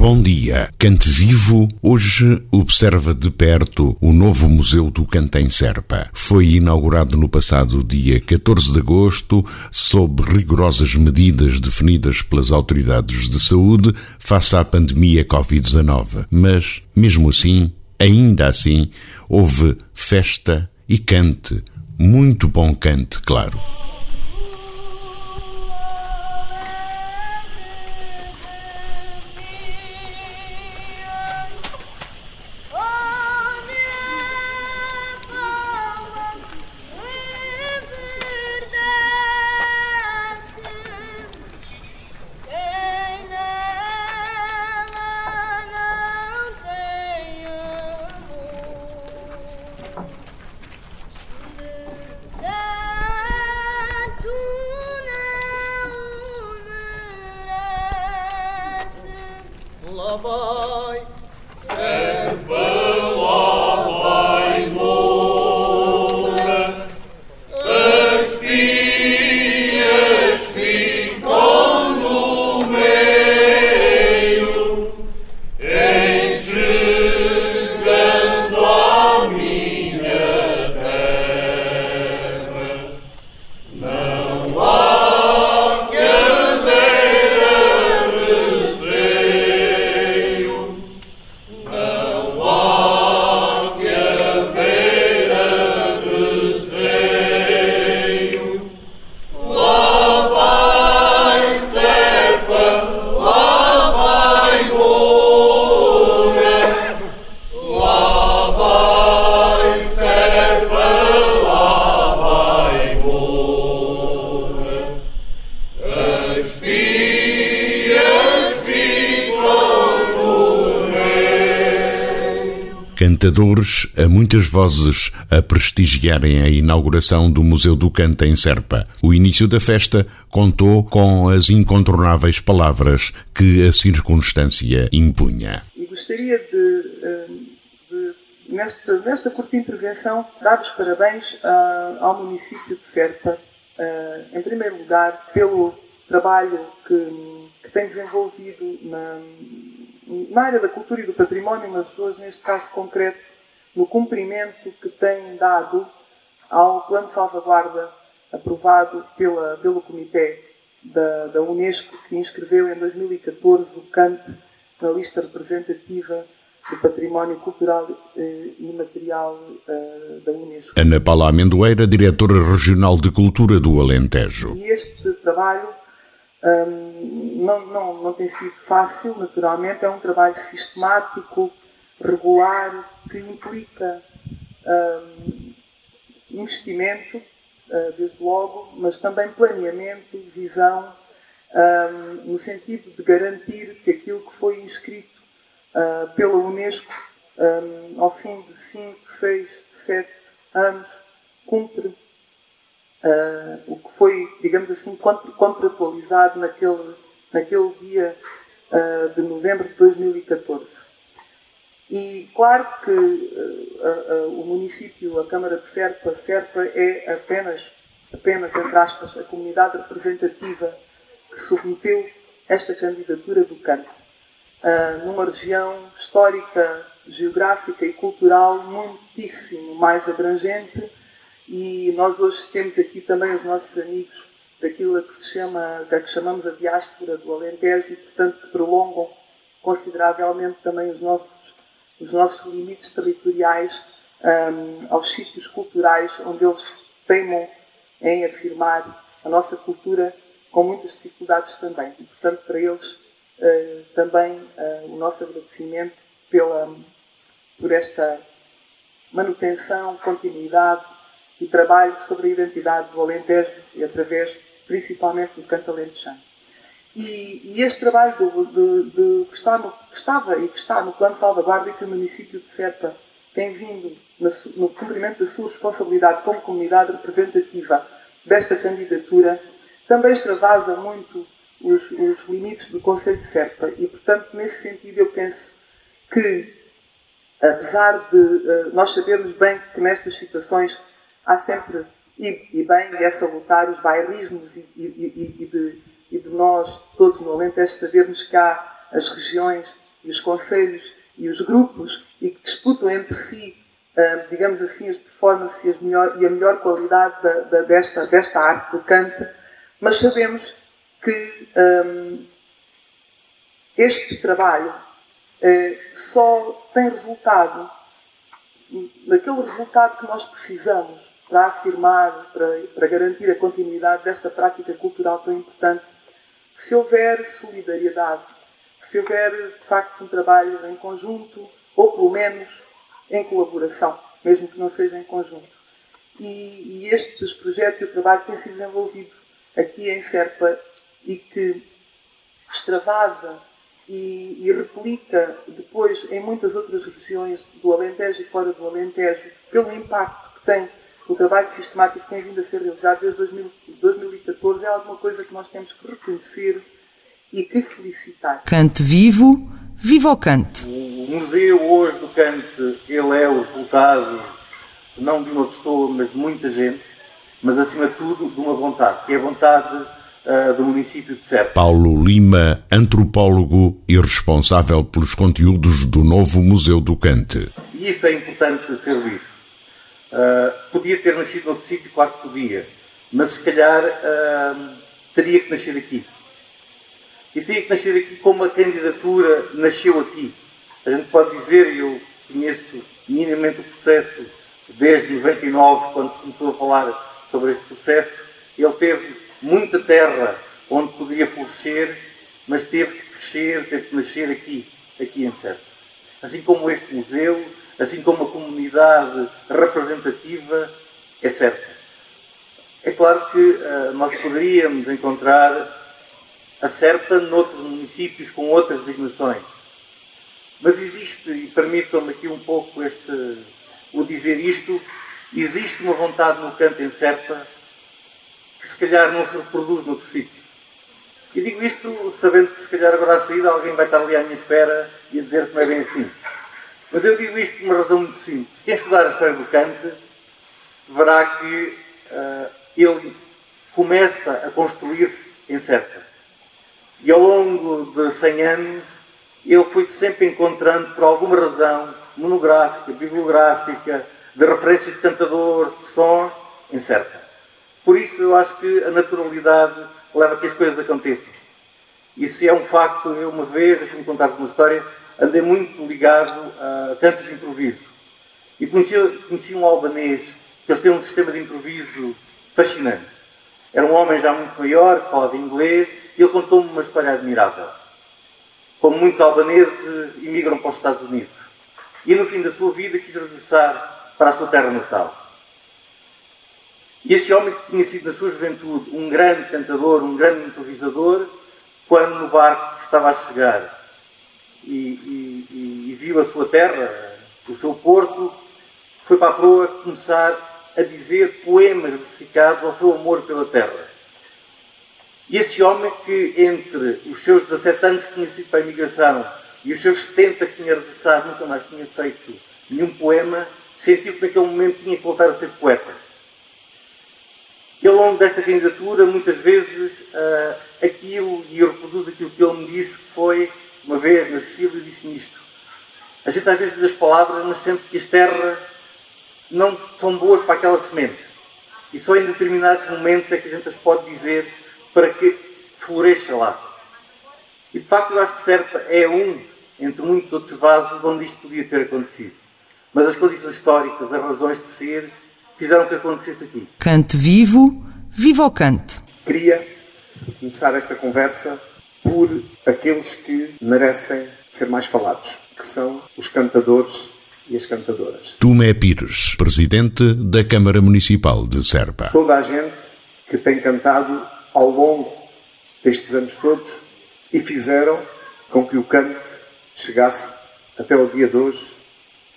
Bom dia. Cante Vivo hoje observa de perto o novo Museu do Cante em Serpa. Foi inaugurado no passado dia 14 de agosto, sob rigorosas medidas definidas pelas autoridades de saúde face à pandemia Covid-19. Mas, mesmo assim, ainda assim, houve festa e cante. Muito bom cante, claro. Muitas vozes a prestigiarem a inauguração do Museu do Cante em Serpa. O início da festa contou com as incontornáveis palavras que a circunstância impunha. E gostaria de, eh, de nesta, nesta curta intervenção, dar os parabéns uh, ao município de Serpa, uh, em primeiro lugar, pelo trabalho que, que tem desenvolvido na, na área da cultura e do património, mas hoje, neste caso concreto, no cumprimento que tem dado ao plano de salvaguarda aprovado pela, pelo Comitê da, da Unesco, que inscreveu em 2014 o CANT na lista representativa do património cultural eh, e material eh, da Unesco. Ana Paula Amendoeira, diretora regional de cultura do Alentejo. E este trabalho um, não, não, não tem sido fácil, naturalmente, é um trabalho sistemático, regular, que implica um, investimento, uh, desde logo, mas também planeamento, visão, um, no sentido de garantir que aquilo que foi inscrito uh, pela Unesco ao fim de 5, 6, 7 anos cumpre uh, o que foi, digamos assim, contratualizado naquele, naquele dia uh, de novembro de 2014. E claro que uh, o município, a Câmara de Serpa, Serpa é apenas, apenas, entre aspas, a comunidade representativa que submeteu esta candidatura do canto. numa região histórica, geográfica e cultural muitíssimo mais abrangente e nós hoje temos aqui também os nossos amigos daquilo que se chama, da que chamamos a diáspora do Alentejo e, portanto, que prolongam consideravelmente também os nossos, os nossos limites territoriais um, aos sítios culturais onde eles teimam em afirmar a nossa cultura com muitas dificuldades também. E, portanto, para eles uh, também uh, o nosso agradecimento pela, por esta manutenção, continuidade e trabalho sobre a identidade do Alentejo e através, principalmente, do canto alentejano. E, e este trabalho do, do, do, que, está no, que, estava e que está no plano de salvaguarda e que o município de Serpa tem vindo no cumprimento da sua responsabilidade como comunidade representativa desta candidatura, também extravasa muito os, os limites do Conselho de Serpa. E, portanto, nesse sentido, eu penso que, apesar de uh, nós sabermos bem que nestas situações há sempre, e, e bem, e é salutar os bairrismos e, e, e, de, e de nós, todos no Alentejo, sabermos que há as regiões e os conselhos e os grupos e que disputam entre si, uh, digamos assim, as performances e, a melhor qualidade da, da, desta, desta arte do canto, mas sabemos que um, este trabalho uh, só tem resultado naquele resultado que nós precisamos para afirmar, para, para garantir a continuidade desta prática cultural tão importante, se houver solidariedade, se houver de facto um trabalho em conjunto, ou pelo menos em colaboração, mesmo que não seja em conjunto. E, e estes projetos e o trabalho têm sido desenvolvido aqui em Serpa e que extravasa e, e, replica depois em muitas outras regiões do Alentejo e fora do Alentejo, pelo impacto que tem o trabalho sistemático que tem vindo a ser realizado desde 2000, 2014, é alguma coisa que nós temos que reconhecer e que felicitar. Cante vivo, viva o cante. O museu hoje do cante, ele é o resultado não de uma pessoa, mas de muita gente, mas acima de tudo de uma vontade, que é a vontade uh, do município de Serpa. Paulo Lima, antropólogo e responsável pelos conteúdos do novo Museu do Cante. E isto é importante ser visto. Uh, podia ter nascido noutro sítio, claro que podia, mas se calhar uh, teria que nascer aqui. E teria que nascer aqui como a candidatura nasceu aqui. A gente pode dizer, e eu conheço minimamente o processo desde 99, quando começou a falar sobre este processo, ele teve muita terra onde poderia florescer, mas teve que crescer, teve que nascer aqui, aqui em Serpa. Assim como este museu, assim como a comunidade representativa é Serpa. É claro que uh, nós poderíamos encontrar a Serpa noutros municípios com outras designações. Mas existe, e permitam-me aqui um pouco este, o dizer isto, existe uma vontade no canto em Serpa que se calhar não se reproduz noutro sítio. E digo isto sabendo que se calhar agora à saída alguém vai estar ali à minha espera e a dizer que não é bem assim. Mas eu digo isto por uma razão muito simples. Quem estudar a história do Kant verá que uh, ele começa a construir-se em Serpa. E ao longo de 100 anos ele foi sempre encontrando, por alguma razão monográfica, bibliográfica, de referências de cantador, de sons, em Serpa. Por isso eu acho que a naturalidade leva a que as coisas aconteçam. E se é um facto, eu uma vez, deixa-me contar-vos uma história, andei muito ligado a cantos de improviso. E conheci, conheci um albanês, que eles têm um sistema de improviso fascinante. Era um homem já muito maior, que falava inglês, e ele contou-me uma história admirável. Como muitos albaneses imigram para os Estados Unidos. E no fim da sua vida quis regressar para a sua terra natal. E este homem que tinha sido na sua juventude um grande cantador, um grande improvisador, quando no barco estava a chegar e, e, e viu a sua terra, o seu porto, foi para a proa começar a dizer poemas versificados ao seu amor pela terra. E esse homem que entre os seus 17 anos que tinha sido para a imigração e os seus 70 que tinha regressado, nunca mais tinha feito nenhum poema, sentiu que naquele momento tinha que voltar a ser poeta. E ao longo desta candidatura, muitas vezes, uh, aquilo, e eu reproduzo aquilo que ele me disse, que foi, uma vez na Sicília, disse-me isto. A gente às vezes diz as palavras, mas sente que as terras não são boas para aquela semente. E só em determinados momentos é que a gente as pode dizer para que floresça lá. E de facto eu acho que Serpa é um, entre muitos outros vasos, onde isto podia ter acontecido. Mas as condições históricas, as razões de ser, fizeram que acontecesse aqui. Cante vivo, viva o cante. Queria começar esta conversa por aqueles que merecem ser mais falados, que são os cantadores e as cantadoras. Tomé Pires, presidente da Câmara Municipal de Serpa. Toda a gente que tem cantado ao longo destes anos todos e fizeram com que o canto chegasse até o dia de hoje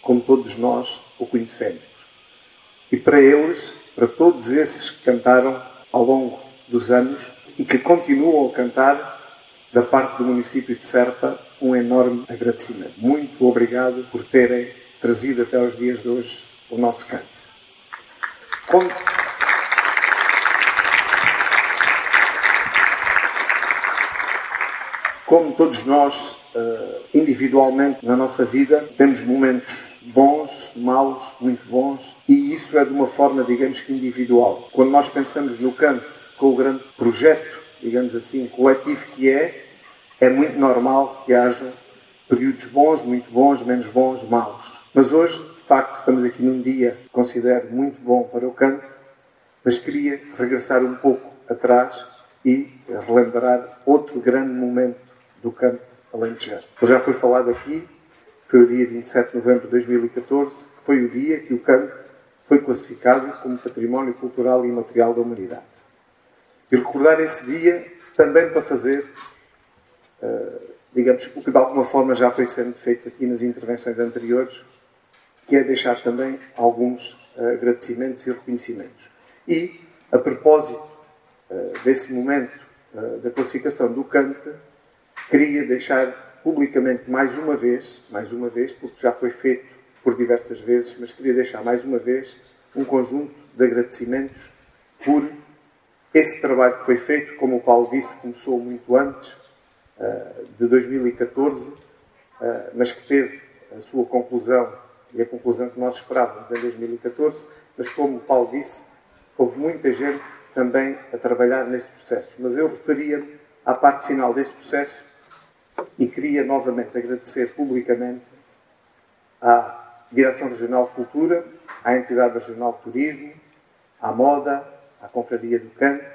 como todos nós o conhecemos. E para eles, para todos esses que cantaram ao longo dos anos e que continuam a cantar, da parte do município de Serpa, um enorme agradecimento. Muito obrigado por terem trazido até os dias de hoje o nosso canto. Como... Como todos nós, eh, individualmente na nossa vida, temos momentos bons, maus, muito bons, e isso é de uma forma, digamos que individual. Quando nós pensamos no canto com o grande projeto, digamos assim, coletivo que é, é muito normal que haja períodos bons, muito bons, menos bons, maus. Mas hoje, de facto, estamos aqui num dia que considero muito bom para o canto, mas queria regressar um pouco atrás e relembrar outro grande momento do canto alentejano. Já foi falado aqui, foi o dia 27 de novembro de 2014, que foi o dia que o canto foi classificado como Património Cultural e Imaterial da Humanidade. E recordar esse dia também para fazer, digamos, o que de alguma forma já foi sendo feito aqui nas intervenções anteriores, que é deixar também alguns uh, agradecimentos e reconhecimentos. E, a propósito uh, desse momento da classificação do Kant, queria deixar publicamente mais uma vez, mais uma vez, porque já foi feito por diversas vezes, mas queria deixar mais uma vez um conjunto de agradecimentos por esse trabalho que foi feito, como o Paulo disse, começou muito antes de 2014, uh, eh, mas que teve a sua conclusão e a conclusão que nós esperávamos em 2014, mas como o Paulo disse, houve muita gente também a trabalhar neste processo. Mas eu referia-me à parte final deste processo e queria novamente agradecer publicamente à Direção Regional de Cultura, à Entidade Regional de Turismo, à Moda, à Confraria do Cante,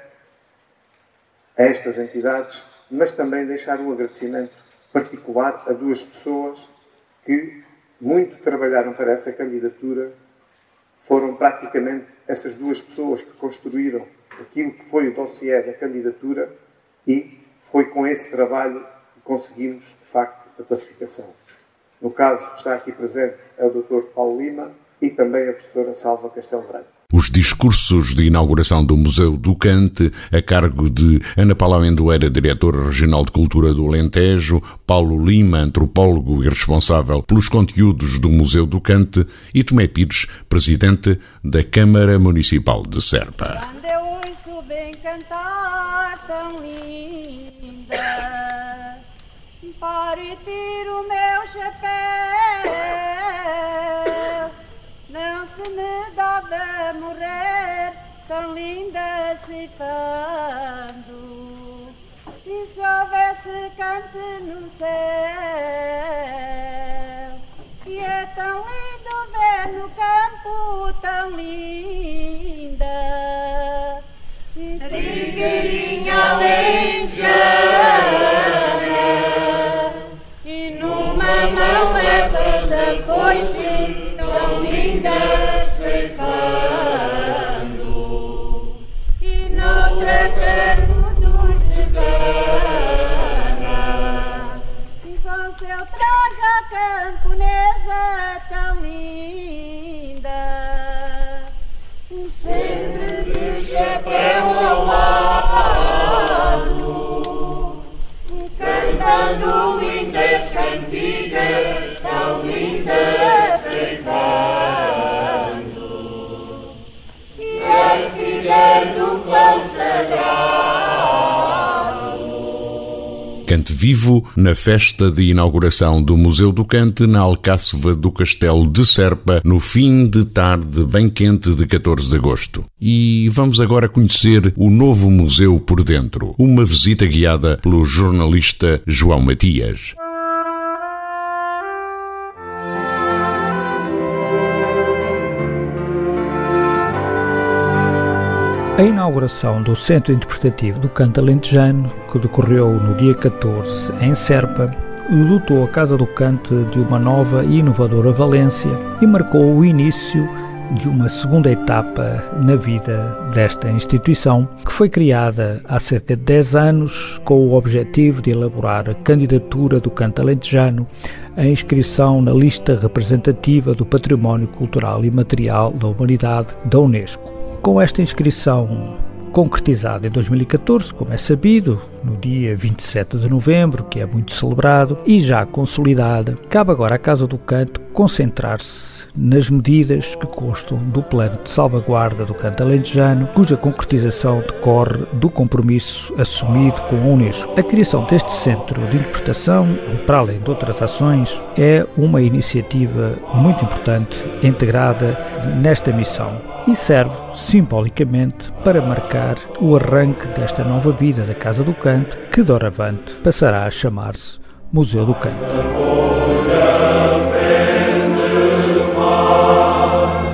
a estas entidades, mas também deixar um agradecimento particular a duas pessoas que muito trabalharam para essa candidatura. Foram praticamente essas duas pessoas que construíram aquilo que foi o dossiê da candidatura e foi com esse trabalho que conseguimos, de facto, a classificação. No caso, está aqui presente é o Dr. Paulo Lima e também a professora Salva Castelo Branco. Os discursos de inauguração do Museu do Cante, a cargo de Ana Paula Amendoeira, diretora regional de cultura do Alentejo, Paulo Lima, antropólogo e responsável pelos conteúdos do Museu do Cante, e Tomé Pires, presidente da Câmara Municipal de Serpa. Tão linda ceifando. E se houvesse cante no céu, e é tão lindo ver no campo tão linda. Trigueirinha alentejana, e numa mão levas a foice tão linda. Camponesa Vivo na festa de inauguração do Museu do Cante na Alcáceva do Castelo de Serpa no fim de tarde bem quente de 14 de agosto. E vamos agora conhecer o novo museu por dentro, uma visita guiada pelo jornalista João Matias. A inauguração do Centro Interpretativo do Canto Alentejano, que decorreu no dia 14 em Serpa, dotou a Casa do Canto de uma nova e inovadora valência e marcou o início de uma segunda etapa na vida desta instituição, que foi criada há cerca de 10 anos com o objetivo de elaborar a candidatura do canto alentejano à inscrição na lista representativa do Património Cultural e Material da Humanidade da Unesco. Com esta inscrição concretizada em 2014, como é sabido, no dia 27 de novembro, que é muito celebrado, e já consolidada, cabe agora à Casa do Canto concentrar-se nas medidas que constam do plano de salvaguarda do canto alentejano, cuja concretização decorre do compromisso assumido com a Unesco. A criação deste centro de interpretação, para além de outras ações, é uma iniciativa muito importante integrada nesta missão e serve simbolicamente para marcar o arranque desta nova vida da Casa do Canto, que doravante passará a chamar-se Museu do Canto.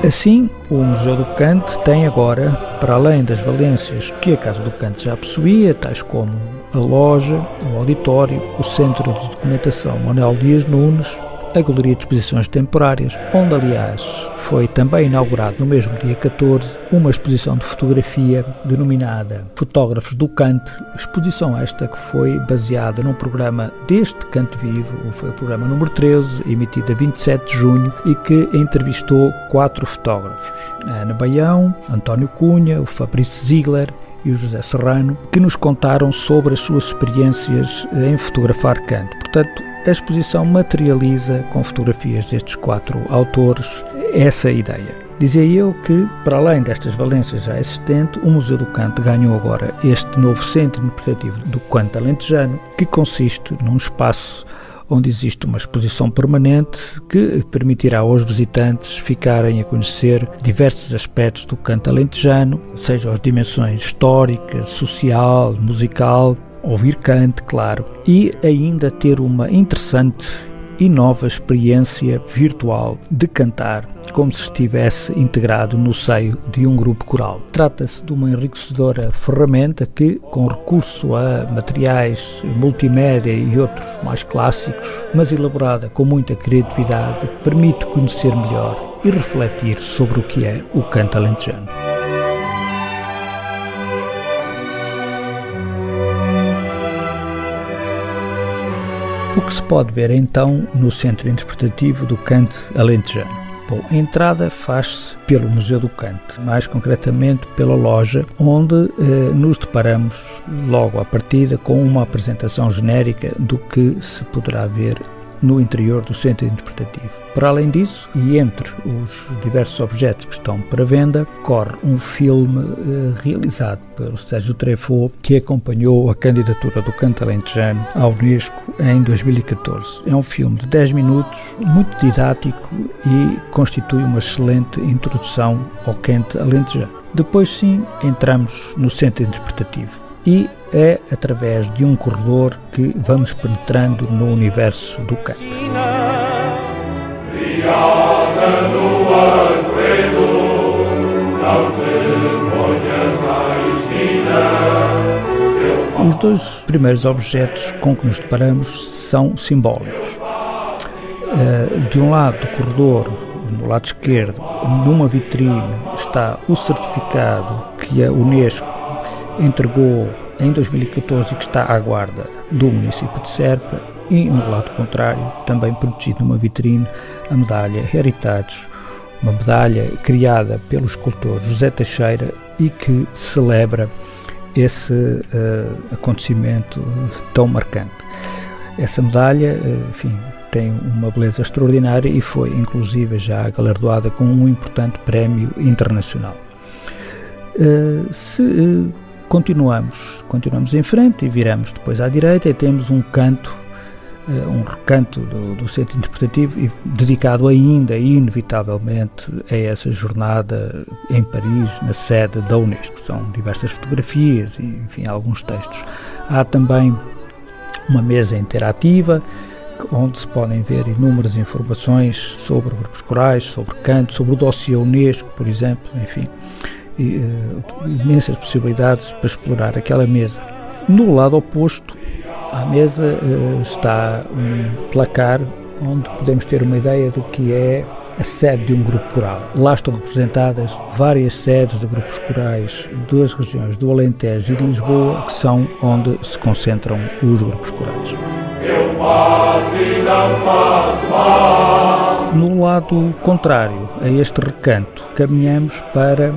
Assim, o Museu do Cante tem agora, para além das valências que a Casa do Cante já possuía, tais como a loja, o auditório, o Centro de Documentação Manuel Dias Nunes, a Galeria de Exposições Temporárias, onde, aliás, foi também inaugurado no mesmo dia 14 uma exposição de fotografia denominada Fotógrafos do Cante, exposição esta que foi baseada num programa deste Cante Vivo, foi o programa número 13, emitido a 27 de junho e que entrevistou quatro fotógrafos, Ana Baião, António Cunha, o Fabrício Ziegler e o José Serrano, que nos contaram sobre as suas experiências em fotografar canto. Portanto, a exposição materializa com fotografias destes quatro autores essa ideia. Dizia eu que, para além destas valências já existentes, o Museu do Canto ganhou agora este novo centro interpretativo do canto alentejano, que consiste num espaço onde existe uma exposição permanente que permitirá aos visitantes ficarem a conhecer diversos aspectos do canto alentejano, seja as dimensões histórica, social, musical, ouvir cante, claro, e ainda ter uma interessante e nova experiência virtual de cantar, como se estivesse integrado no seio de um grupo coral. Trata-se de uma enriquecedora ferramenta que, com recurso a materiais multimédia e outros mais clássicos, mas elaborada com muita criatividade, permite conhecer melhor e refletir sobre o que é o canto alentejano. Que se pode ver então no Centro Interpretativo do Cante Alentejano? Bom, a entrada faz-se pelo Museu do Cante, mais concretamente pela loja, onde eh, nos deparamos logo à partida com uma apresentação genérica do que se poderá ver no interior do centro interpretativo. Para além disso, e entre os diversos objetos que estão para venda, corre um filme eh, realizado pelo Sérgio Treffaut que acompanhou a candidatura do canto alentejano à Unesco em 2014. É um filme de 10 minutos, muito didático e constitui uma excelente introdução ao canto alentejano. Depois sim, entramos no centro interpretativo e é através de um corredor que vamos penetrando no universo do canto. Os dois primeiros objetos com que nos deparamos são simbólicos. Eh, de um lado do corredor, no lado esquerdo, numa vitrine, está o certificado que a Unesco entregou em 2014 e que está à guarda do município de Serpa e no lado contrário, também protegido numa vitrine, a medalha Heritage, uma medalha criada pelo escultor José Teixeira e que celebra esse uh, acontecimento tão marcante. Essa medalha, uh, enfim, tem uma beleza extraordinária e foi inclusive já galardoada com um importante prémio internacional. Uh, se continuamos, continuamos em frente e viramos depois à direita e temos um canto, eh, um recanto do, do centro interpretativo e dedicado ainda, inevitavelmente, a essa jornada em Paris, na sede da Unesco. São diversas fotografias e, enfim, alguns textos. Há também uma mesa interativa onde se podem ver inúmeras informações sobre grupos corais, sobre canto, sobre o dossiê Unesco, por exemplo, enfim e, uh, imensas possibilidades para explorar aquela mesa. No lado oposto à mesa uh, está um placar onde podemos ter uma ideia do que é a sede de um grupo coral. Lá estão representadas várias sedes de grupos corais das regiões do Alentejo e de Lisboa, que são onde se concentram os grupos corais. No lado contrário a este recanto, caminhamos para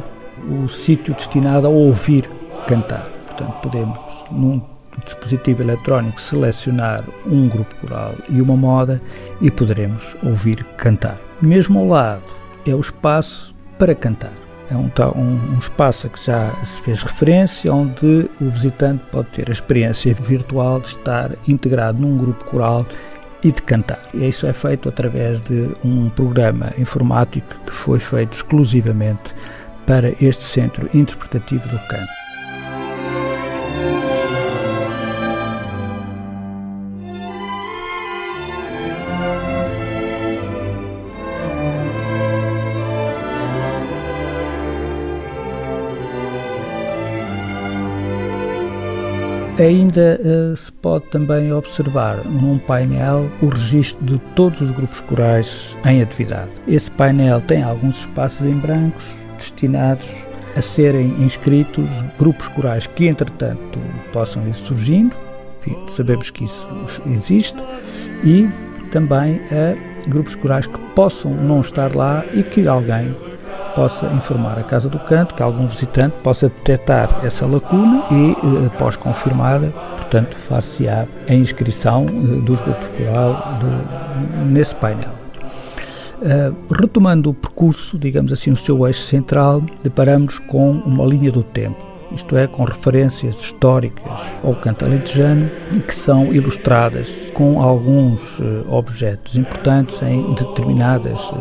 o sítio destinado a ouvir cantar. Portanto, podemos, num dispositivo eletrónico, selecionar um grupo coral e uma moda e poderemos ouvir cantar. Mesmo ao lado é o espaço para cantar. É um, um, um, espaço a que já se fez referência, onde o visitante pode ter a experiência virtual de estar integrado num grupo coral e de cantar. E isso é feito através de um programa informático que foi feito exclusivamente para este centro interpretativo do canto. Ainda uh, se pode também observar num painel o registro de todos os grupos corais em atividade. Esse painel tem alguns espaços em brancos destinados a serem inscritos grupos corais que, entretanto, possam ir surgindo, enfim, sabemos que isso existe, e também a grupos corais que possam não estar lá e que alguém possa informar a Casa do Canto, que algum visitante possa detectar essa lacuna e, eh, após confirmada, portanto, far-se-á a inscrição eh, dos grupos coral do, nesse painel. Uh, retomando o percurso, digamos assim, o seu eixo central, deparamos com uma linha do tempo isto é, com referências históricas ao canto alentejano, que são ilustradas com alguns uh, objetos importantes em determinadas uh,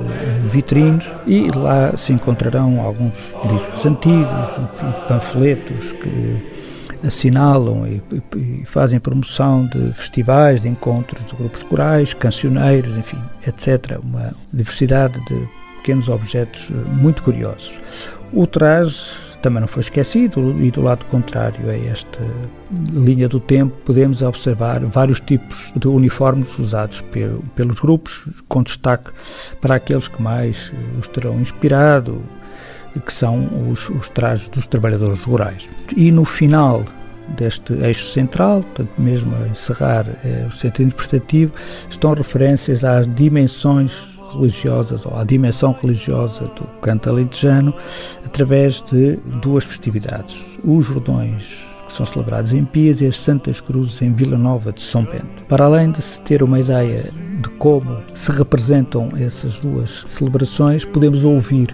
vitrines e lá se encontrarão alguns discos antigos, enfim, panfletos que assinalam e, e, fazem promoção de festivais, de encontros de grupos corais, cancioneiros, enfim, etc. Uma diversidade de pequenos objetos eh, muito curiosos. O traje também não foi esquecido, e do lado contrário a esta linha do tempo, podemos observar vários tipos de uniformes usados pelos grupos, com destaque para aqueles que mais eh, os terão inspirado, que são os, os trajes dos trabalhadores rurais. E no final deste eixo central, portanto, mesmo a encerrar eh, o centro interpretativo, estão referências às dimensões religiosas ou à dimensão religiosa do canto alentejano através de duas festividades, os Jordões que são celebrados em Pias e as Santas Cruzes em Vila Nova de São Bento. Para além de se ter uma ideia de como se representam essas duas celebrações, podemos ouvir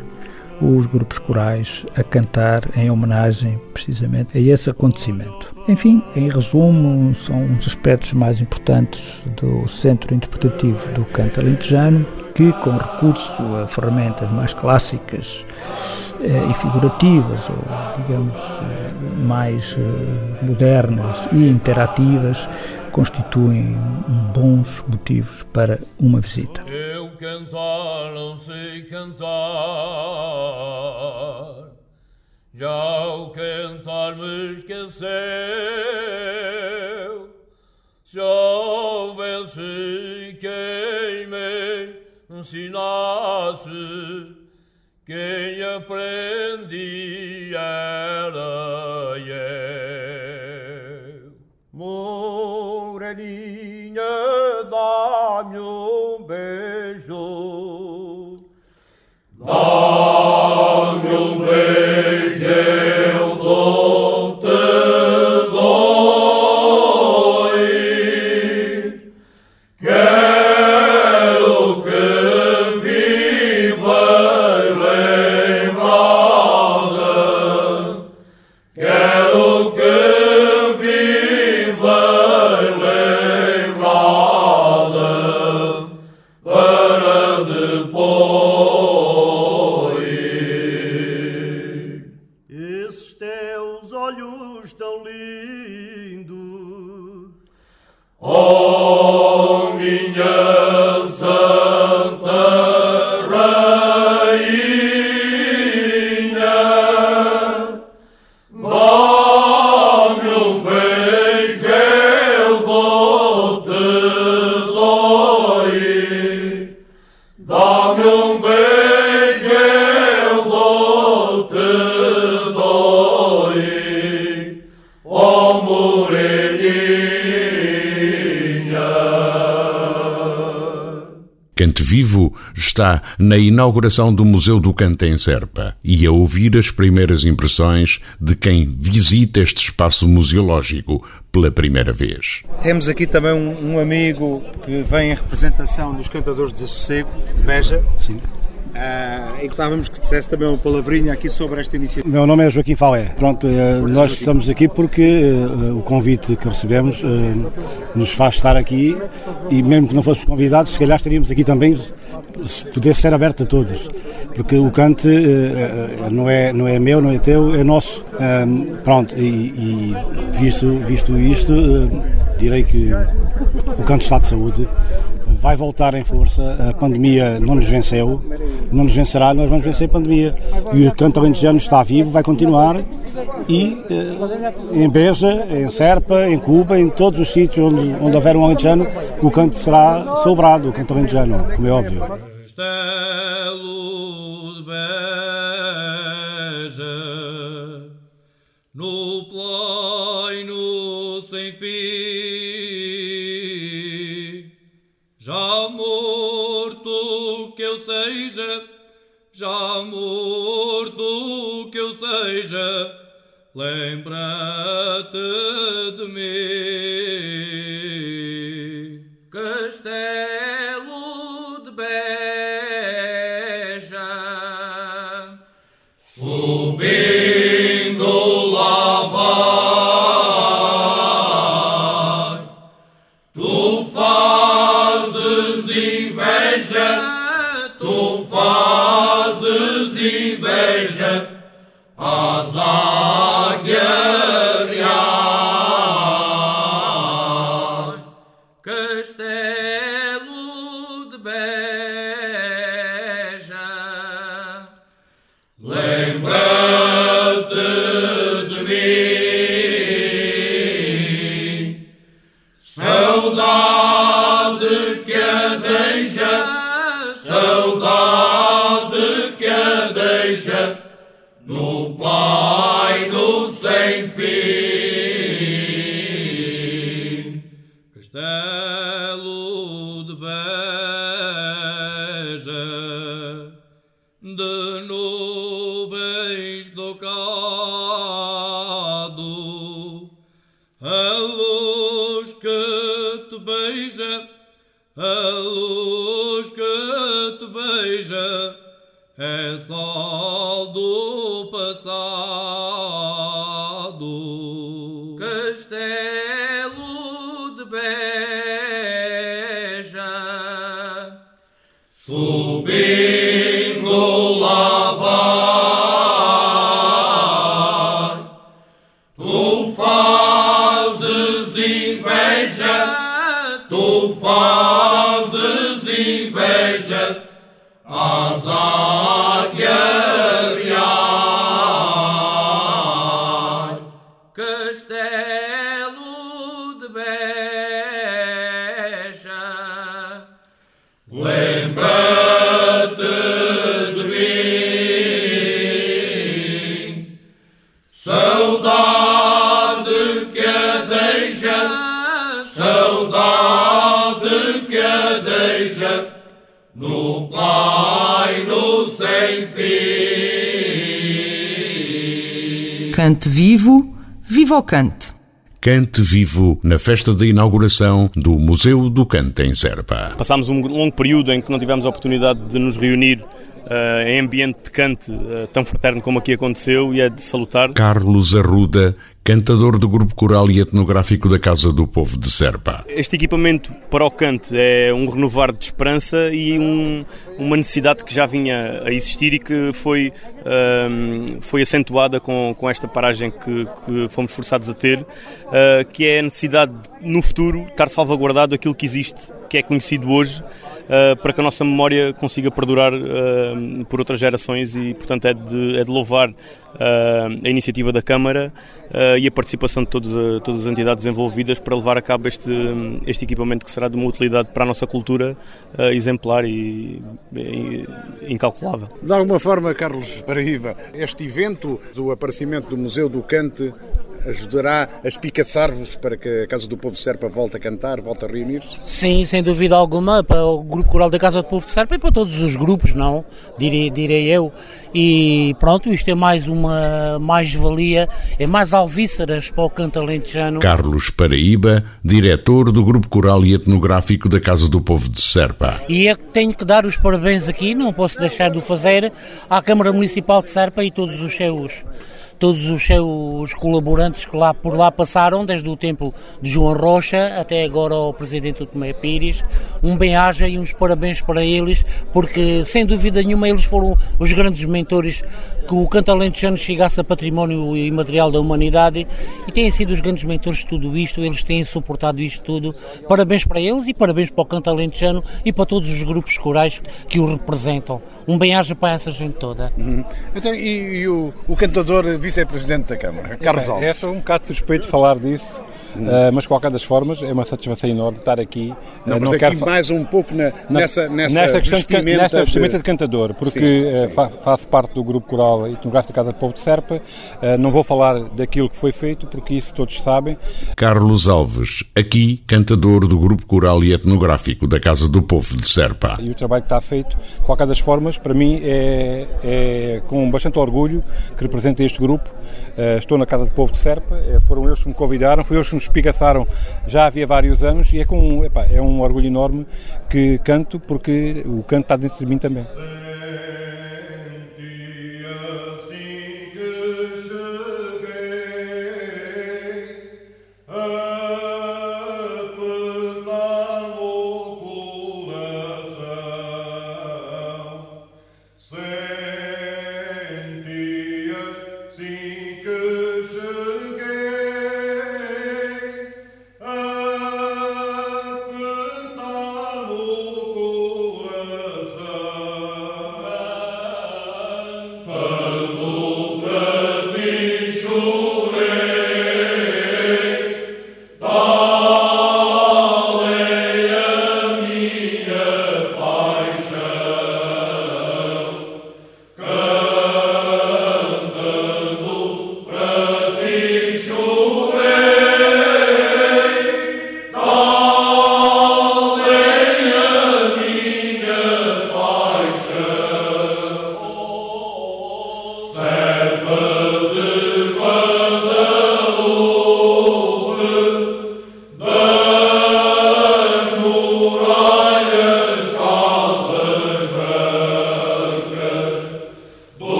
os grupos corais a cantar em homenagem precisamente a esse acontecimento. Enfim, em resumo, são os aspectos mais importantes do Centro Interpretativo do Canto Alentejano que, com recurso a ferramentas mais clássicas eh, e figurativas, ou digamos eh, mais eh, modernas e interativas, constituem bons motivos para uma visita. Eu cantar não sei cantar, já o cantar me esqueceu. Se houvesse quem me ensinasse quem aprendi era eu. Moreninha, dá-me um na inauguração do Museu do Canto em Serpa e a ouvir as primeiras impressões de quem visita este espaço museológico pela primeira vez. Temos aqui também um, um amigo que vem em representação dos Cantadores de Desassossego, de Beja. Sim. Uh, e gostávamos que dissesse também uma palavrinha aqui sobre esta iniciativa. Meu nome é Joaquim Falé. Pronto, uh, nós estamos aqui porque uh, o convite que recebemos nos faz estar aqui e mesmo que não fôssemos convidados, se calhar estaríamos aqui também se pudesse ser aberto a todos. Porque o cante não, é, não é meu, não é teu, é nosso. pronto, e, e, visto, visto isto, direi que o canto está de saúde vai voltar em força. A pandemia não nos venceu, não nos vencerá, nós vamos vencer a pandemia. E o canto alentejano está vivo, vai continuar. E eh, em Beja, em Serpa, em Cuba, em todos os sítios onde, onde houver um alentejano, o canto será sobrado, o canto alentejano, como é óbvio. Castelo de Beja, no plano sem fim eu seja, já morto que eu seja, lembra-te de mim. Castelo nuvens docado, a luz que te beija, a luz que te beija é sol do passado. Cante vivo, viva o cante. Cante Vivo na festa de inauguração do Museu do Cante em Serpa. Passámos um longo período em que não tivemos a oportunidade de nos reunir uh, em ambiente de cante uh, tão fraterno como aqui aconteceu e é de salutar. Carlos Arruda, cantador do grupo coral e etnográfico da Casa do Povo de Serpa. Este equipamento para o cante é um renovar de esperança e um, uma necessidade que já vinha a existir e que foi, um, foi acentuada com, com esta paragem que, que fomos forçados a ter, uh, que é a necessidade de, no futuro estar salvaguardado aquilo que existe que é conhecido hoje uh, para que a nossa memória consiga perdurar uh, por outras gerações e, portanto, é de, é de louvar uh, a iniciativa da Câmara e a participação de todos todas as entidades envolvidas para levar a cabo este, este equipamento que será de uma utilidade para a nossa cultura exemplar e, e incalculável. De alguma forma, Carlos Paraíba, este evento, o aparecimento do Museu do Cante, ajudará a espicaçar-vos para que a Casa do Povo de Serpa volte a cantar, volte a reunir-se? Sim, sem dúvida alguma, para o Grupo Coral da Casa do Povo de Serpa e para todos os grupos, não? Direi, direi eu. E pronto, isto é mais uma mais-valia, é mais alvíceras para o canto alentejano. Carlos Paraíba, diretor do Grupo Coral e Etnográfico da Casa do Povo de Serpa. E é que tenho que dar os parabéns aqui, não posso deixar de o fazer, à Câmara Municipal de Serpa e todos os seus todos os seus colaborantes que lá por lá passaram, desde o tempo de João Rocha até agora o presidente Tomé Pires. Um bem-aja e uns parabéns para eles, porque sem dúvida nenhuma eles foram os grandes mentores que o canto alentejano chegasse a património imaterial da humanidade e têm sido os grandes mentores de tudo isto, eles têm suportado isto tudo. Parabéns para eles e parabéns para o canto alentejano e para todos os grupos corais que o representam. Um bem-aja para essa gente toda. Uhum. Então, e, e o, o cantador vice-presidente da Câmara, Carlos Alves? É só um bocado suspeito falar disso, Uh, mas, de qualquer das formas, é uma satisfação enorme estar aqui. Não, uh, não quero mais um pouco na, nessa, nessa, nesta questão vestimenta, de, nesta vestimenta de... cantador, porque sim, sim. Uh, faço parte do grupo coral etnográfico da Casa do Povo de Serpa. não vou falar daquilo que foi feito, porque isso todos sabem. Carlos Alves, aqui cantador do grupo coral e etnográfico da Casa do Povo de Serpa. E o trabalho que está feito, de qualquer das formas, para mim é, é com bastante orgulho que represento este grupo. estou na Casa do Povo de Serpa, foram eles que me convidaram, foi eles que me espigaçaram já havia vários anos e é, com, epá, é um orgulho enorme que canto porque o canto está dentro de mim também.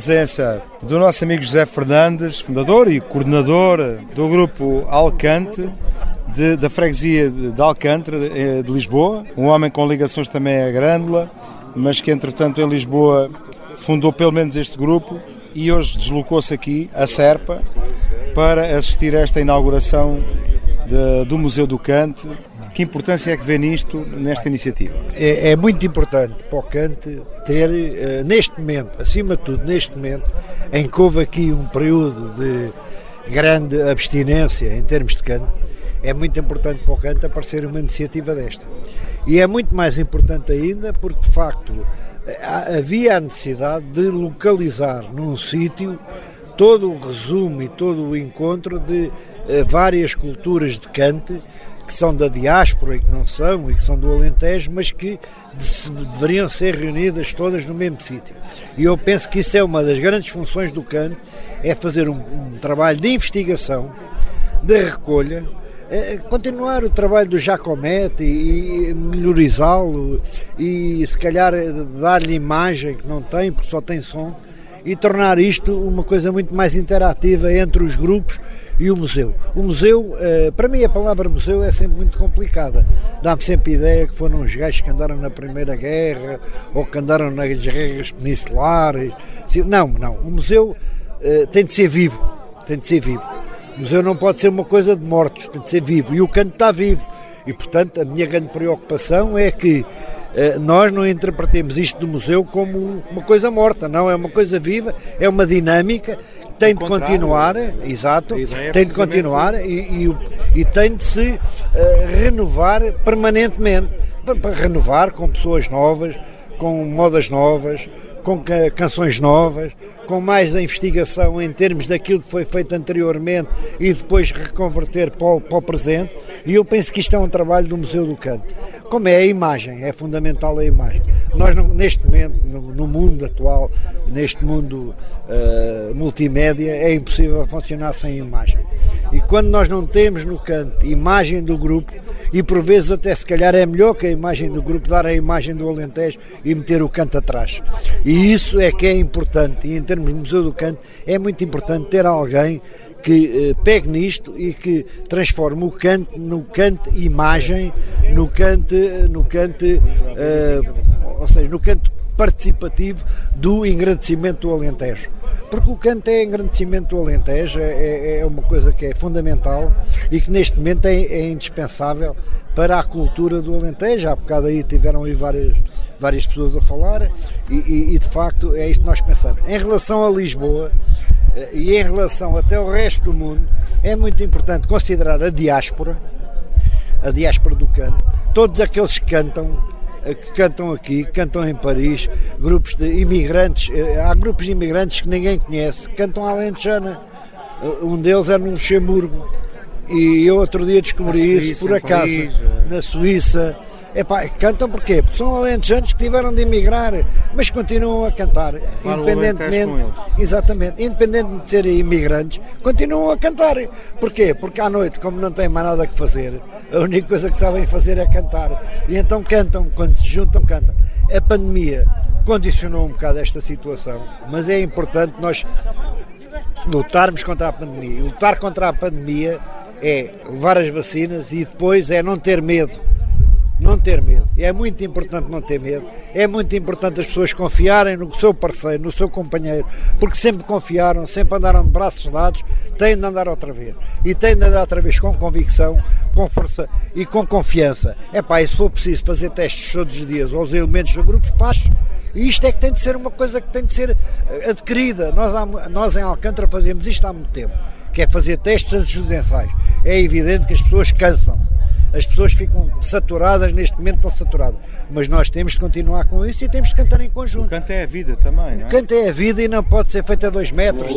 Presença do nosso amigo José Fernandes, fundador e coordenador do grupo Alcante, de, da freguesia de Alcântara, de, de Lisboa. Um homem com ligações também à Grândola, mas que entretanto em Lisboa fundou pelo menos este grupo e hoje deslocou-se aqui, a Serpa, para assistir a esta inauguração de, do Museu do Cante. Que importância é que vê nisto, nesta iniciativa? É, é muito importante para o Cante ter, uh, neste momento, acima de tudo, neste momento, em que houve aqui um período de grande abstinência em termos de Cante, é muito importante para o Cante aparecer uma iniciativa desta. E é muito mais importante ainda porque, de facto, havia a necessidade de localizar num sítio todo o resumo e todo o encontro de eh, várias culturas de Cante que são da diáspora e que não são e que são do Alentejo, mas que deveriam ser reunidas todas no mesmo sítio. E eu penso que isso é uma das grandes funções do Cante, é fazer um, um trabalho de investigação, de recolha, é, continuar o trabalho do Jacomete e, e melhorizá-lo e se calhar dar-lhe imagem que não tem, porque só tem som, e tornar isto uma coisa muito mais interativa entre os grupos e o museu. O museu, é, para mim a palavra museu é sempre muito complicada. Dá-me sempre a ideia que foram os gajos que andaram na Primeira Guerra ou que andaram nas guerras peninsulares. Não, não. O museu é, tem de ser vivo. Tem de ser vivo. O museu não pode ser uma coisa de mortos, tem de ser vivo. E o canto está vivo. E, portanto, a minha grande preocupação é que eh, nós não interpretemos isto do museu como uma coisa morta, não, é uma coisa viva, é uma dinâmica que tem de continuar, exato, é tem de continuar e, e, e tem de se uh, renovar permanentemente, para, para renovar com pessoas novas, com modas novas, com canções novas, com mais investigação em termos daquilo que foi feito anteriormente e depois reconverter para o, para o presente. E eu penso que isto é um trabalho do Museu do Canto. Como é a imagem, é fundamental a imagem. Nós, neste momento, no, no mundo atual, neste mundo uh, multimédia, é impossível funcionar sem imagem. E quando nós não temos no canto imagem do grupo, e por vezes até se calhar é melhor que a imagem do grupo dar a imagem do Alentejo e meter o canto atrás. E isso é que é importante, e em termos de Museu do Canto, é muito importante ter alguém que eh, pegue nisto e que transforme o canto no canto imagem, no canto, no canto, eh, ou seja, no canto participativo do engrandecimento do Alentejo porque o canto é engrandecimento do Alentejo, é, é, é uma coisa que é fundamental e que neste momento é, é, indispensável para a cultura do Alentejo. Há bocado aí tiveram aí várias, várias pessoas a falar e, e, e de facto é isto que nós pensamos. Em relação a Lisboa eh, e em relação até ao resto do mundo, é muito importante considerar a diáspora, a diáspora do canto, todos aqueles que cantam que cantam aqui, que cantam em Paris, grupos de imigrantes, eh, há grupos de imigrantes que ninguém conhece, que cantam à Alentejana. Eh, um deles é no Luxemburgo. E eu outro dia descobri isso por acaso, Paris, na Suíça. Epá, cantam porquê? Porque são alentejanos que tiveram de emigrar, mas continuam a cantar, independentemente, exatamente, independente de serem imigrantes, continuam a cantar. Porquê? Porque à noite, como não têm mais nada que fazer, a única coisa que sabem fazer é cantar. E então cantam, quando se juntam, cantam. A pandemia condicionou um bocado esta situação, mas é importante nós lutarmos contra a pandemia. E lutar contra a pandemia é levar as vacinas e depois é não ter medo não ter medo. É muito importante não ter medo. É muito importante as pessoas confiarem no seu parceiro, no seu companheiro, porque sempre confiaram, sempre andaram de braços dados, têm de andar outra vez. E têm de andar outra vez com convicção, com força e com confiança. É pá, e se for preciso fazer testes todos os dias aos elementos do grupo, faz. E isto é que tem de ser uma coisa que tem de ser eh, adquirida. Nós, nós em Alcântara fazemos isto há muito tempo, que é fazer testes antes dos ensaios. É evidente que as pessoas cansam as pessoas ficam saturadas, neste momento estão saturadas. Mas nós temos de continuar com isso e temos de cantar em conjunto. O canto é a vida também, não é? O canto é a vida e não pode ser feito a dois metros.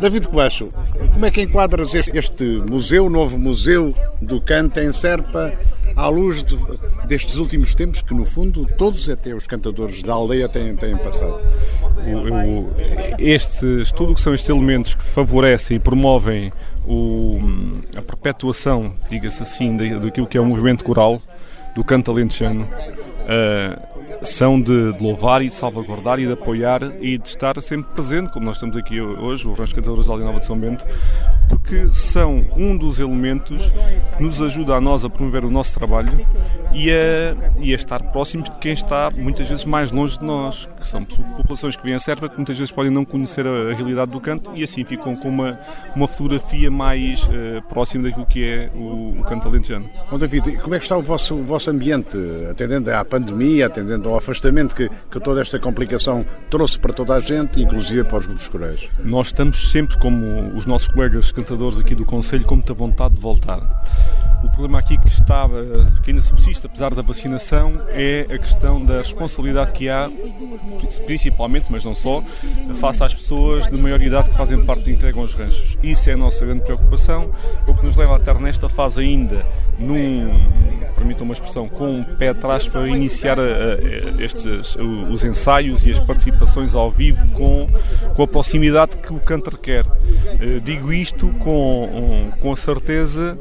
David Coacho, como é que enquadras este museu, novo museu do canto em Serpa, à luz de, destes últimos tempos que, no fundo, todos, até os cantadores da aldeia, têm, têm passado? O, o, estes, tudo que são estes elementos que favorecem e promovem o, a perpetuação, diga-se assim, daquilo que é o movimento coral do canto alentejano, uh, são de, de, louvar e de salvaguardar e de apoiar e de estar sempre presente, como nós estamos aqui hoje, o Rancho Cantadores da Nova de São Bento, porque são um dos elementos que nos ajuda a nós a promover o nosso trabalho e a, e a estar próximos de quem está muitas vezes mais longe de nós, que são populações que vêm a Serpa que muitas vezes podem não conhecer a, a realidade do canto e assim ficam com uma, uma fotografia mais uh, próxima daquilo que é o, o canto alentejano. Bom, David, como é que está o vosso, o vosso ambiente, atendendo à pandemia, atendendo ao afastamento que, que toda esta complicação trouxe para toda a gente, inclusive para os grupos corais? Nós estamos sempre, como os nossos colegas cantadores aqui do Conselho, com muita vontade de voltar. O problema aqui que está, eh, que ainda subsiste, apesar da vacinação, é a questão da responsabilidade que há, principalmente, mas não só, face às pessoas de maior idade que fazem parte e entregam os ranchos. Isso é a nossa grande preocupação, o que nos leva a estar nesta fase ainda, num, permitam uma expressão, com um pé atrás para iniciar a, a, estes, os ensaios e as participações ao vivo com, com a proximidade que o canto requer. Uh, digo isto com, com a certeza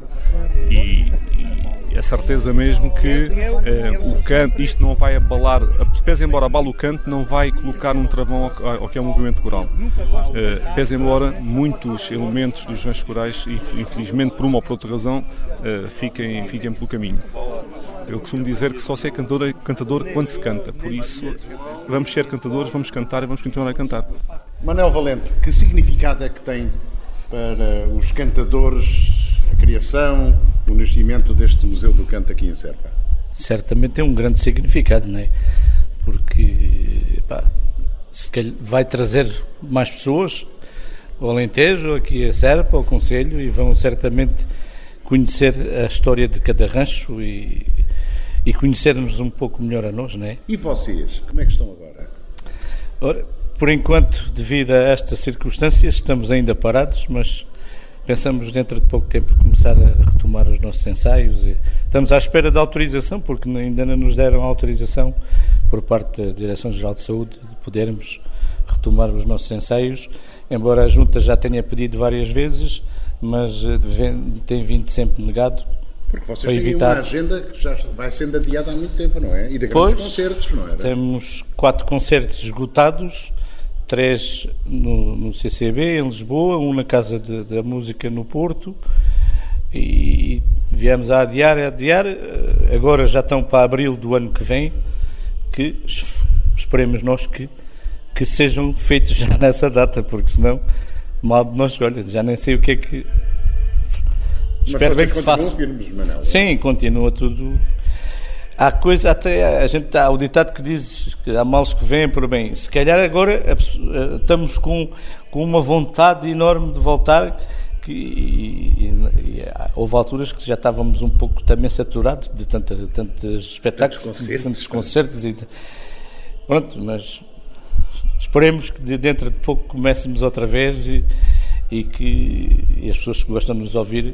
e, a certeza mesmo que uh, o canto, isto não vai abalar, pese embora abale o canto, não vai colocar um travão ao, ao que é o movimento coral. Uh, pese embora muitos elementos dos ranchos corais, infelizmente por uma ou por outra razão, uh, fiquem, fiquem pelo caminho. Eu costumo dizer que só se é cantador, cantador quando se canta, por isso vamos ser cantadores, vamos cantar e vamos continuar a cantar. Manel Valente, que significado é que tem para os cantadores a criação, o nascimento deste Museu do Canto aqui em Serpa? Certamente tem um grande significado, não é? Porque pá, vai trazer mais pessoas ao Alentejo, aqui a Serpa, ao Conselho, e vão certamente conhecer a história de cada rancho e, e conhecer-nos um pouco melhor a nós, não é? E vocês, como é que estão agora? Ora, por enquanto, devido a estas circunstâncias, estamos ainda parados, mas pensamos dentro de pouco tempo começar a retomar os nossos ensaios. E estamos à espera da autorização, porque ainda não nos deram autorização por parte da Direção-Geral de Saúde de podermos retomar os nossos ensaios, embora a Junta já tenha pedido várias vezes, mas eh, tem vindo sempre negado. Porque vocês têm evitar... uma agenda que já vai sendo adiada há muito tempo, não é? E de grandes pois, concertos, não é? Temos quatro concertos esgotados, três no, no, CCB, em Lisboa, um na Casa de, da Música no Porto, e viemos a adiar, a adiar, eh, agora já estão para abril do ano que vem, que esperemos nós que, que sejam feitos já nessa data, porque senão, mal de nós, olha, já nem sei o que é que... Espero bem que se faça. Firmes, Manel. Sim, continua tudo Há coisa, até a gente há o ditado que diz que há males que vêm por bem. Se calhar agora eh, estamos com, com uma vontade enorme de voltar que e, e, houve alturas que já estávamos um pouco também saturados de tanta, tantos espetáculos, tantos concertos, tantos concertos e, pronto, mas esperemos que dentro de pouco comecemos outra vez e, e que e as pessoas que gostam de nos ouvir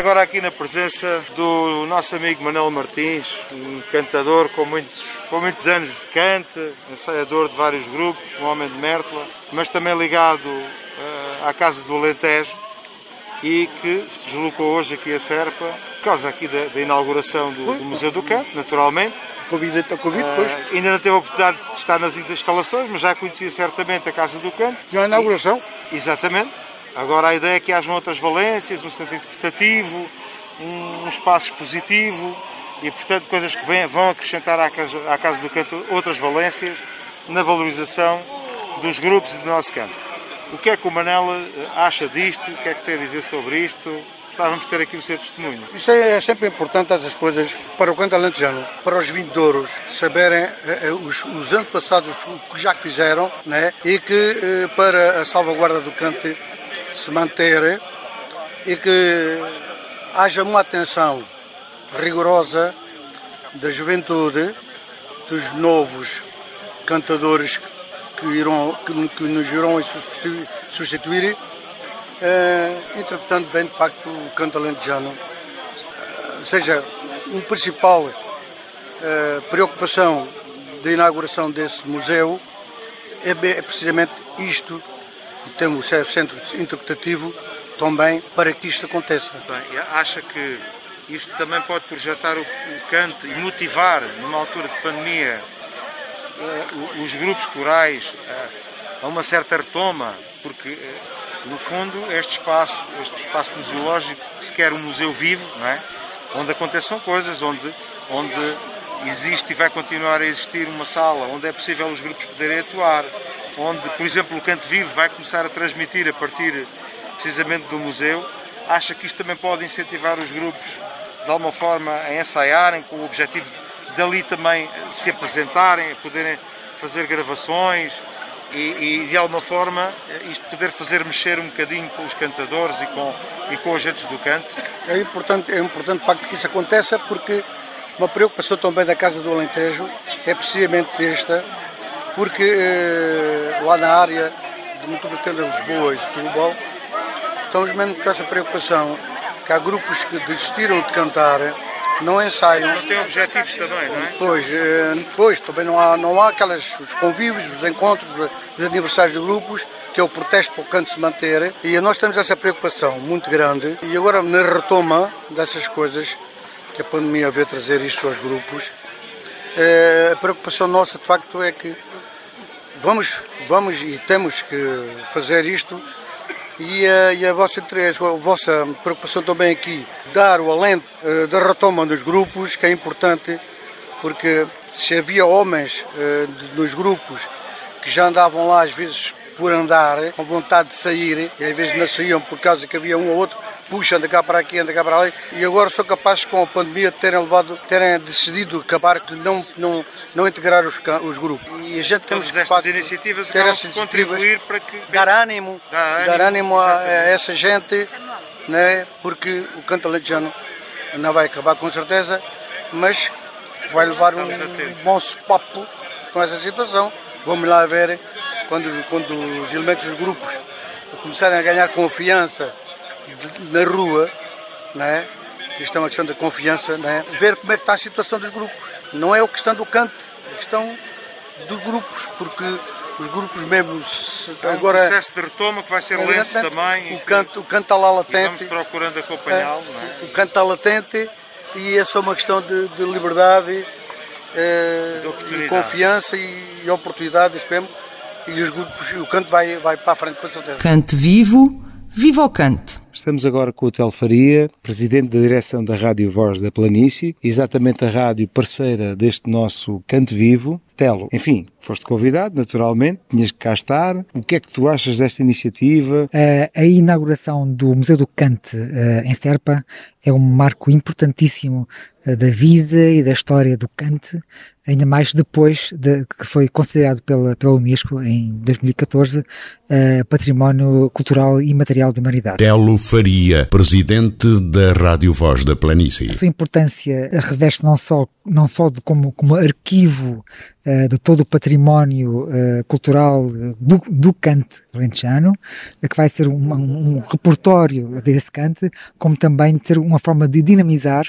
agora aqui na presença do nosso amigo Manuel Martins, um cantador com muitos, com muitos anos de cante, ensaiador de vários grupos, um homem de Mértola, mas também ligado uh, à Casa do Alentejo e que se deslocou hoje aqui a Serpa, por causa aqui da, da inauguração do, do, Museu do Canto, naturalmente. Convite, convite, uh, pois. Ainda não teve a oportunidade de estar nas instalações, mas já conhecia certamente a Casa do Canto. Já a inauguração? E, exatamente. Agora a ideia é que hajam outras valências, um centro interpretativo, um, um espaço expositivo e, portanto, coisas que vêm, vão acrescentar à casa, à casa do canto outras valências na valorização dos grupos e do nosso canto. O que é que o Manela acha disto? O que é que tem a dizer sobre isto? Estávamos a ter aqui o seu testemunho. Isso é, é sempre importante, essas coisas, para o canto alentejano, para os vindouros saberem eh, os, os antepassados que já fizeram né? e que eh, para a salvaguarda do canto se manter e que haja uma atenção rigorosa da juventude, dos novos cantadores que, irão, que, que nos irão substituir, eh, interpretando bem de facto o canto alentejano. Ou seja, uma principal eh, preocupação da inauguração desse museu é, é precisamente isto, temos o centro interpretativo também para que isto aconteça. Bem, acha que isto também pode projetar o, o canto e motivar, numa altura de pandemia, uh, os grupos corais uh, a uma certa retoma, porque, uh, no fundo, este espaço, este espaço museológico, se quer um museu vivo, não é? onde aconteçam coisas, onde, onde existe e vai continuar a existir uma sala onde é possível os grupos poderem atuar, onde, por exemplo, o Canto Vivo vai começar a transmitir a partir precisamente do museu, acha que isto também pode incentivar os grupos de alguma forma a ensaiarem com o objetivo dali também se apresentarem, poderem fazer gravações e, e, de alguma forma isto poder fazer mexer um bocadinho com os cantadores e com, e com os agentes do canto? É importante, é importante facto que isso aconteça porque uma preocupação também da Casa do Alentejo é precisamente esta, porque eh, lá na área de Metropolitana de Lisboa e Setúbal estamos mesmo com essa preocupação que há grupos que desistiram de cantar, não ensaiam. Não têm objetivos também, não é? Pois, eh, pois também não há, não há aquelas, os convívios, os encontros, os aniversários de grupos, que é o protesto para o canto se manter. E nós temos essa preocupação muito grande. E agora, na retoma dessas coisas, que a pandemia veio trazer isto aos grupos, eh, a preocupação nossa, de facto, é que vamos, vamos e temos que fazer isto. E a, e a, vossa, a vossa preocupação também aqui, dar o alento uh, da retoma dos grupos, que é importante, porque se havia homens uh, nos grupos que já andavam lá às vezes por andar, com vontade de sair, e às vezes não saíam por causa que havia um ou outro, puxa, anda cá para aqui, anda cá para ali, e agora são capazes com a pandemia de terem levado, terem decidido acabar, de não, não, não integrar os, os grupos. E a gente temos Todas estas iniciativas ter essas contribuir para que dar ânimo, dar ânimo, dar ânimo a, a, essa gente, né? porque o canto alentejano não vai acabar com certeza, mas vai levar um bom papo com essa situação. Vamos lá ver quando, quando os elementos dos grupos começarem a ganhar confiança na rua, né? isto é uma questão de confiança, né? ver como é que está a situação dos grupos. Não é a questão do canto, é a questão dos grupos, porque os grupos mesmo um agora processo de retoma que vai ser lento também. O canto, o canto está lá latente. vamos procurando acompanhá-lo. É, é? O canto está latente e é só uma questão de, de liberdade, eh, de, de confiança e, e oportunidade, esperemos e os grupos, o canto vai, vai para a frente com certeza. Cante vivo, viva o cante. Estamos agora com o Tel Faria, presidente da direção da Rádio Voz da Planície, exatamente a rádio parceira deste nosso Canto Vivo. Telo, enfim, foste convidado, naturalmente, tinhas que cá estar. O que é que tu achas desta iniciativa? a inauguração do Museu do Cante uh, em Serpa é um marco importantíssimo da vida e da história do Cante, ainda mais depois de que foi considerado pela, pela Unesco em 2014 uh, Património Cultural e Material da Humanidade. Telo Faria, presidente da Rádio Voz da Planície. A sua importância reveste não só, não só de como, como arquivo uh, de todo o património uh, cultural do, do cante lentejano, que vai ser um, um repertório desse cante, como também ser uma forma de dinamizar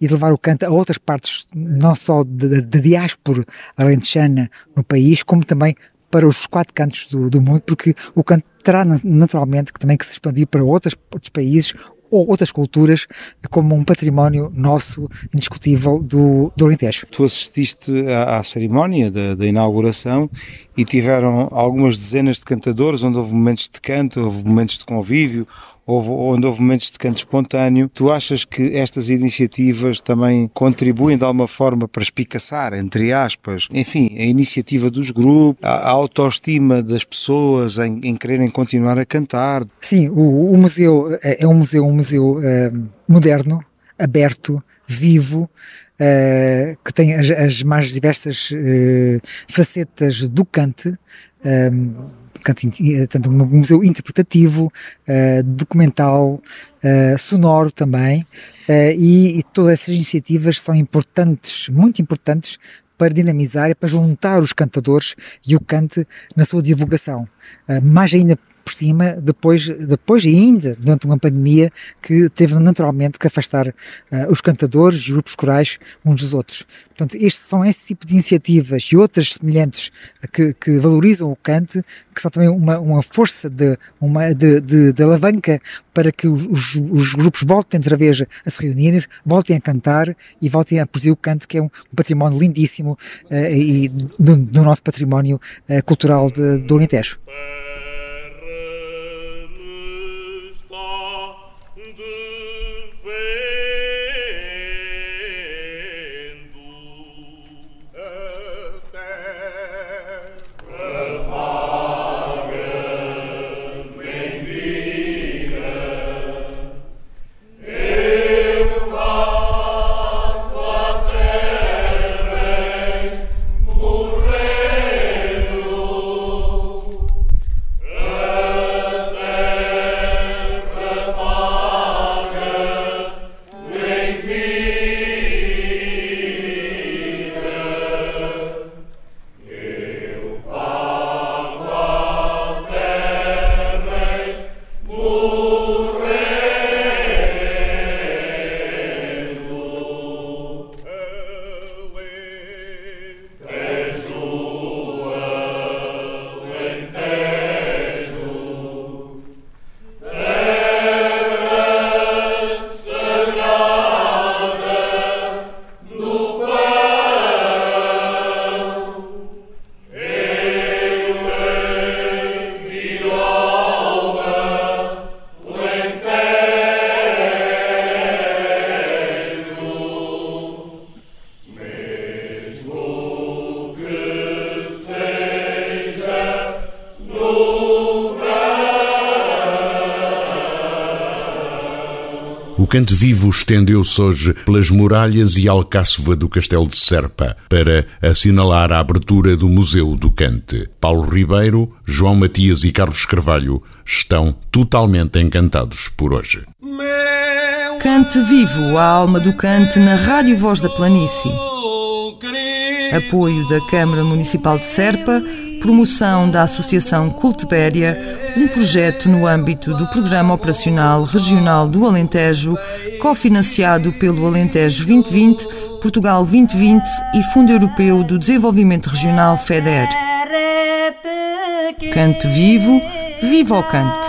e de levar o cante a outras partes, não só da diáspora alentejana no país, como também para os quatro cantos do, do mundo, porque o canto terá naturalmente que também que se expandir para outros países ou outras culturas como um património nosso indiscutível do, do Alentejo. Tu assististe à, à cerimónia da, da, inauguração e tiveram algumas dezenas de cantadores, onde houve momentos de canto, houve momentos de convívio, houve, onde houve momentos de canto espontâneo. Tu achas que estas iniciativas também contribuem de alguma forma para espicaçar, entre aspas, enfim, a iniciativa dos grupos, a, autoestima das pessoas em, em, quererem continuar a cantar? Sim, o, o museu é, é um museu, um museu uh, moderno, aberto, vivo, uh, que tem as, as mais diversas uh, facetas do cante tanto um museu interpretativo, uh, documental, uh, sonoro também, e, e, todas essas iniciativas são importantes, muito importantes para dinamizar e para juntar os cantadores e o cante na sua divulgação. mais ainda por cima, depois, depois ainda, durante uma pandemia, que teve naturalmente que afastar uh, os cantadores os grupos corais uns dos outros. Portanto, estes são esse tipo de iniciativas e outras semelhantes que, que valorizam o cante, que são também uma, uma força de, uma, de, de, de alavanca para que os, os, os, grupos voltem outra vez a se reunirem, voltem a cantar e voltem a produzir o canto, que é um, um património lindíssimo uh, e do, do, nosso património uh, cultural de, do Alentejo. Cante Vivo estendeu-se hoje pelas muralhas e alcáçova do Castelo de Serpa para assinalar a abertura do Museu do Cante. Paulo Ribeiro, João Matias e Carlos Carvalho estão totalmente encantados por hoje. Cante Vivo, a alma do cante na Rádio Voz da Planície. Apoio da Câmara Municipal de Serpa promoção da Associação Cultibéria, um projeto no âmbito do Programa Operacional Regional do Alentejo, cofinanciado pelo Alentejo 2020, Portugal 2020 e Fundo Europeu do Desenvolvimento Regional FEDER. Cante vivo, viva o cante!